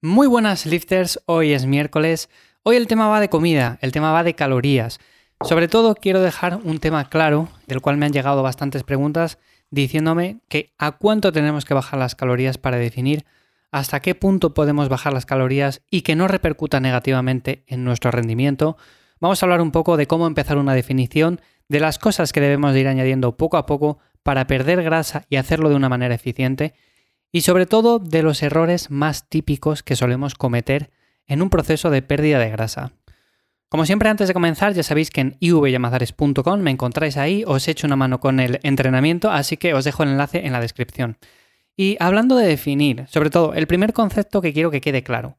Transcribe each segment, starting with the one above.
Muy buenas lifters, hoy es miércoles. Hoy el tema va de comida, el tema va de calorías. Sobre todo quiero dejar un tema claro, del cual me han llegado bastantes preguntas, diciéndome que a cuánto tenemos que bajar las calorías para definir hasta qué punto podemos bajar las calorías y que no repercuta negativamente en nuestro rendimiento. Vamos a hablar un poco de cómo empezar una definición, de las cosas que debemos ir añadiendo poco a poco para perder grasa y hacerlo de una manera eficiente y sobre todo de los errores más típicos que solemos cometer en un proceso de pérdida de grasa. Como siempre, antes de comenzar, ya sabéis que en ivyamazares.com me encontráis ahí, os echo una mano con el entrenamiento, así que os dejo el enlace en la descripción. Y hablando de definir, sobre todo, el primer concepto que quiero que quede claro.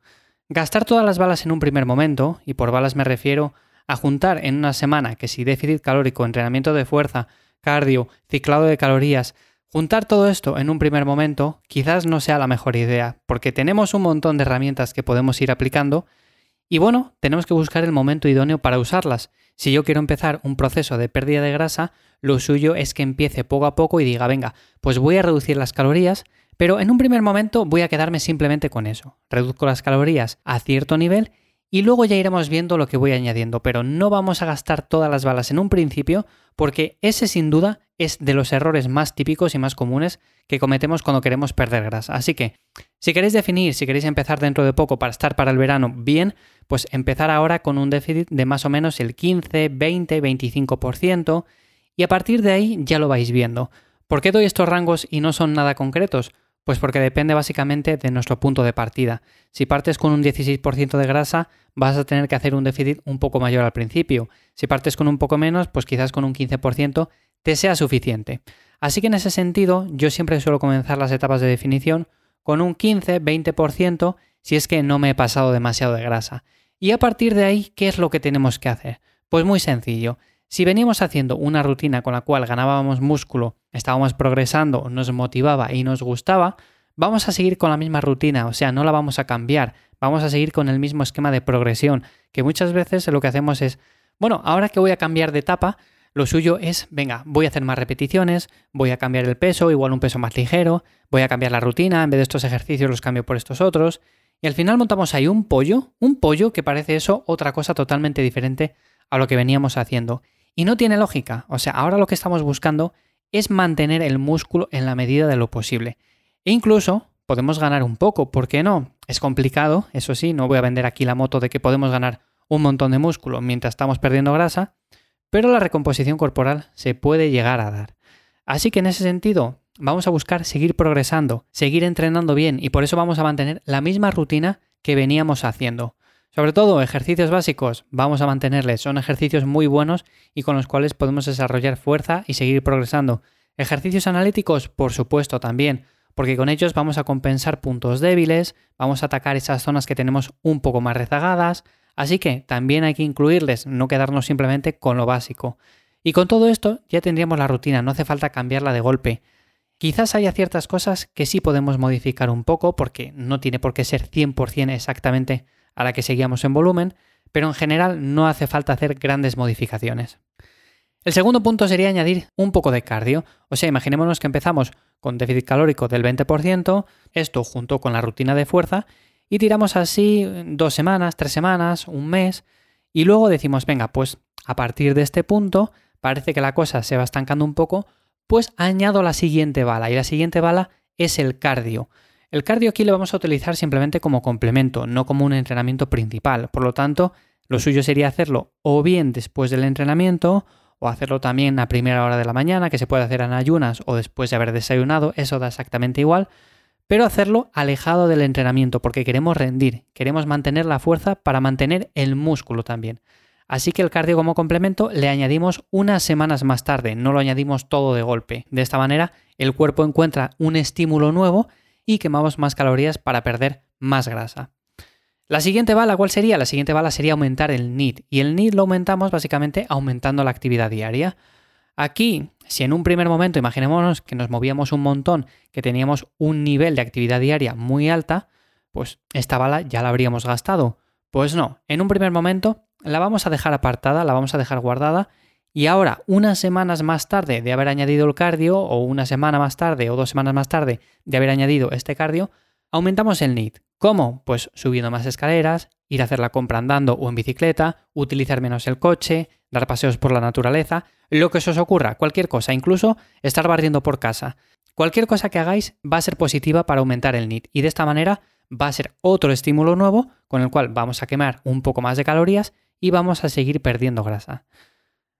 Gastar todas las balas en un primer momento, y por balas me refiero a juntar en una semana que si déficit calórico, entrenamiento de fuerza, cardio, ciclado de calorías, Juntar todo esto en un primer momento quizás no sea la mejor idea, porque tenemos un montón de herramientas que podemos ir aplicando y bueno, tenemos que buscar el momento idóneo para usarlas. Si yo quiero empezar un proceso de pérdida de grasa, lo suyo es que empiece poco a poco y diga, venga, pues voy a reducir las calorías, pero en un primer momento voy a quedarme simplemente con eso. Reduzco las calorías a cierto nivel y luego ya iremos viendo lo que voy añadiendo, pero no vamos a gastar todas las balas en un principio porque ese sin duda es de los errores más típicos y más comunes que cometemos cuando queremos perder grasa. Así que, si queréis definir, si queréis empezar dentro de poco para estar para el verano bien, pues empezar ahora con un déficit de más o menos el 15, 20, 25% y a partir de ahí ya lo vais viendo. ¿Por qué doy estos rangos y no son nada concretos? Pues porque depende básicamente de nuestro punto de partida. Si partes con un 16% de grasa, vas a tener que hacer un déficit un poco mayor al principio. Si partes con un poco menos, pues quizás con un 15% te sea suficiente. Así que en ese sentido, yo siempre suelo comenzar las etapas de definición con un 15-20% si es que no me he pasado demasiado de grasa. Y a partir de ahí, ¿qué es lo que tenemos que hacer? Pues muy sencillo. Si veníamos haciendo una rutina con la cual ganábamos músculo, estábamos progresando, nos motivaba y nos gustaba, vamos a seguir con la misma rutina, o sea, no la vamos a cambiar, vamos a seguir con el mismo esquema de progresión, que muchas veces lo que hacemos es, bueno, ahora que voy a cambiar de etapa, lo suyo es, venga, voy a hacer más repeticiones, voy a cambiar el peso, igual un peso más ligero, voy a cambiar la rutina, en vez de estos ejercicios los cambio por estos otros, y al final montamos ahí un pollo, un pollo que parece eso otra cosa totalmente diferente a lo que veníamos haciendo. Y no tiene lógica. O sea, ahora lo que estamos buscando es mantener el músculo en la medida de lo posible. E incluso podemos ganar un poco, ¿por qué no? Es complicado, eso sí, no voy a vender aquí la moto de que podemos ganar un montón de músculo mientras estamos perdiendo grasa, pero la recomposición corporal se puede llegar a dar. Así que en ese sentido, vamos a buscar seguir progresando, seguir entrenando bien y por eso vamos a mantener la misma rutina que veníamos haciendo. Sobre todo, ejercicios básicos, vamos a mantenerles. Son ejercicios muy buenos y con los cuales podemos desarrollar fuerza y seguir progresando. Ejercicios analíticos, por supuesto, también, porque con ellos vamos a compensar puntos débiles, vamos a atacar esas zonas que tenemos un poco más rezagadas, así que también hay que incluirles, no quedarnos simplemente con lo básico. Y con todo esto ya tendríamos la rutina, no hace falta cambiarla de golpe. Quizás haya ciertas cosas que sí podemos modificar un poco, porque no tiene por qué ser 100% exactamente a la que seguíamos en volumen, pero en general no hace falta hacer grandes modificaciones. El segundo punto sería añadir un poco de cardio, o sea, imaginémonos que empezamos con déficit calórico del 20%, esto junto con la rutina de fuerza, y tiramos así dos semanas, tres semanas, un mes, y luego decimos, venga, pues a partir de este punto parece que la cosa se va estancando un poco, pues añado la siguiente bala, y la siguiente bala es el cardio. El cardio aquí lo vamos a utilizar simplemente como complemento, no como un entrenamiento principal. Por lo tanto, lo suyo sería hacerlo o bien después del entrenamiento o hacerlo también a primera hora de la mañana, que se puede hacer en ayunas o después de haber desayunado, eso da exactamente igual, pero hacerlo alejado del entrenamiento porque queremos rendir, queremos mantener la fuerza para mantener el músculo también. Así que el cardio como complemento le añadimos unas semanas más tarde, no lo añadimos todo de golpe. De esta manera el cuerpo encuentra un estímulo nuevo y quemamos más calorías para perder más grasa. La siguiente bala, ¿cuál sería? La siguiente bala sería aumentar el NIT. Y el NIT lo aumentamos básicamente aumentando la actividad diaria. Aquí, si en un primer momento imaginémonos que nos movíamos un montón, que teníamos un nivel de actividad diaria muy alta, pues esta bala ya la habríamos gastado. Pues no, en un primer momento la vamos a dejar apartada, la vamos a dejar guardada y ahora, unas semanas más tarde de haber añadido el cardio, o una semana más tarde, o dos semanas más tarde de haber añadido este cardio, Aumentamos el NEAT. ¿Cómo? Pues subiendo más escaleras, ir a hacer la compra andando o en bicicleta, utilizar menos el coche, dar paseos por la naturaleza, lo que se os ocurra, cualquier cosa, incluso estar barriendo por casa. Cualquier cosa que hagáis va a ser positiva para aumentar el NEAT y de esta manera va a ser otro estímulo nuevo con el cual vamos a quemar un poco más de calorías y vamos a seguir perdiendo grasa.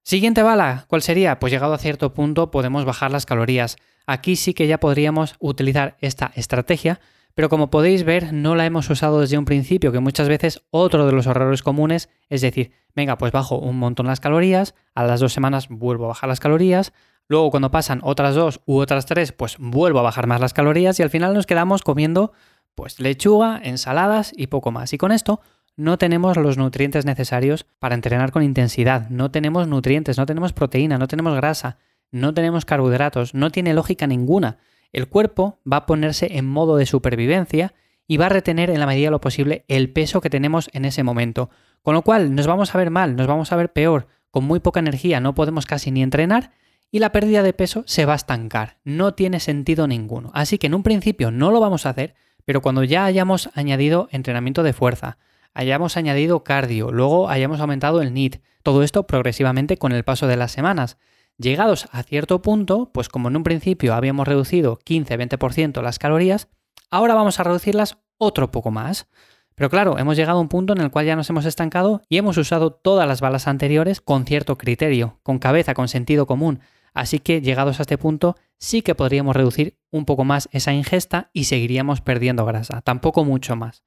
Siguiente bala, ¿cuál sería? Pues llegado a cierto punto podemos bajar las calorías. Aquí sí que ya podríamos utilizar esta estrategia, pero como podéis ver no la hemos usado desde un principio, que muchas veces otro de los errores comunes es decir, venga, pues bajo un montón las calorías, a las dos semanas vuelvo a bajar las calorías, luego cuando pasan otras dos u otras tres, pues vuelvo a bajar más las calorías y al final nos quedamos comiendo pues lechuga, ensaladas y poco más. Y con esto no tenemos los nutrientes necesarios para entrenar con intensidad, no tenemos nutrientes, no tenemos proteína, no tenemos grasa, no tenemos carbohidratos, no tiene lógica ninguna. El cuerpo va a ponerse en modo de supervivencia y va a retener en la medida de lo posible el peso que tenemos en ese momento. Con lo cual nos vamos a ver mal, nos vamos a ver peor, con muy poca energía no podemos casi ni entrenar y la pérdida de peso se va a estancar. No tiene sentido ninguno. Así que en un principio no lo vamos a hacer, pero cuando ya hayamos añadido entrenamiento de fuerza, hayamos añadido cardio, luego hayamos aumentado el NIT, todo esto progresivamente con el paso de las semanas. Llegados a cierto punto, pues como en un principio habíamos reducido 15-20% las calorías, ahora vamos a reducirlas otro poco más. Pero claro, hemos llegado a un punto en el cual ya nos hemos estancado y hemos usado todas las balas anteriores con cierto criterio, con cabeza, con sentido común. Así que llegados a este punto sí que podríamos reducir un poco más esa ingesta y seguiríamos perdiendo grasa, tampoco mucho más.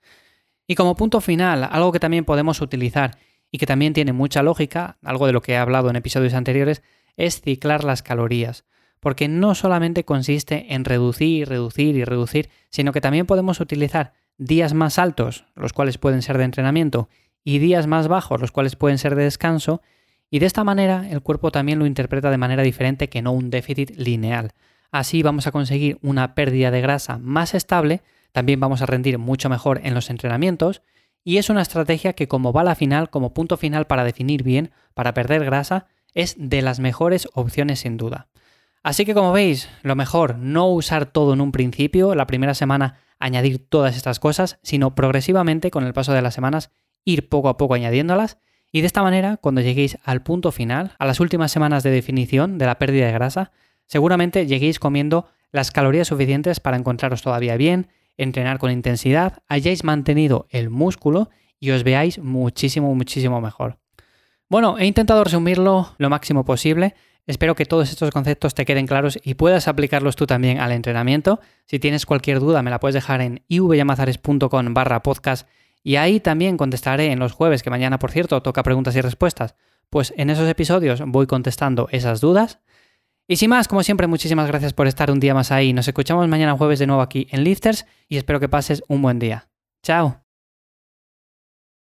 Y como punto final, algo que también podemos utilizar y que también tiene mucha lógica, algo de lo que he hablado en episodios anteriores, es ciclar las calorías. Porque no solamente consiste en reducir, reducir y reducir, sino que también podemos utilizar días más altos, los cuales pueden ser de entrenamiento, y días más bajos, los cuales pueden ser de descanso, y de esta manera el cuerpo también lo interpreta de manera diferente que no un déficit lineal. Así vamos a conseguir una pérdida de grasa más estable, también vamos a rendir mucho mejor en los entrenamientos y es una estrategia que como bala final, como punto final para definir bien, para perder grasa, es de las mejores opciones sin duda. Así que como veis, lo mejor, no usar todo en un principio, la primera semana añadir todas estas cosas, sino progresivamente con el paso de las semanas ir poco a poco añadiéndolas y de esta manera, cuando lleguéis al punto final, a las últimas semanas de definición de la pérdida de grasa, seguramente lleguéis comiendo las calorías suficientes para encontraros todavía bien, entrenar con intensidad, hayáis mantenido el músculo y os veáis muchísimo, muchísimo mejor. Bueno, he intentado resumirlo lo máximo posible. Espero que todos estos conceptos te queden claros y puedas aplicarlos tú también al entrenamiento. Si tienes cualquier duda, me la puedes dejar en ivyamazares.com barra podcast y ahí también contestaré en los jueves, que mañana, por cierto, toca preguntas y respuestas. Pues en esos episodios voy contestando esas dudas. Y sin más, como siempre, muchísimas gracias por estar un día más ahí. Nos escuchamos mañana jueves de nuevo aquí en Lifters y espero que pases un buen día. Chao.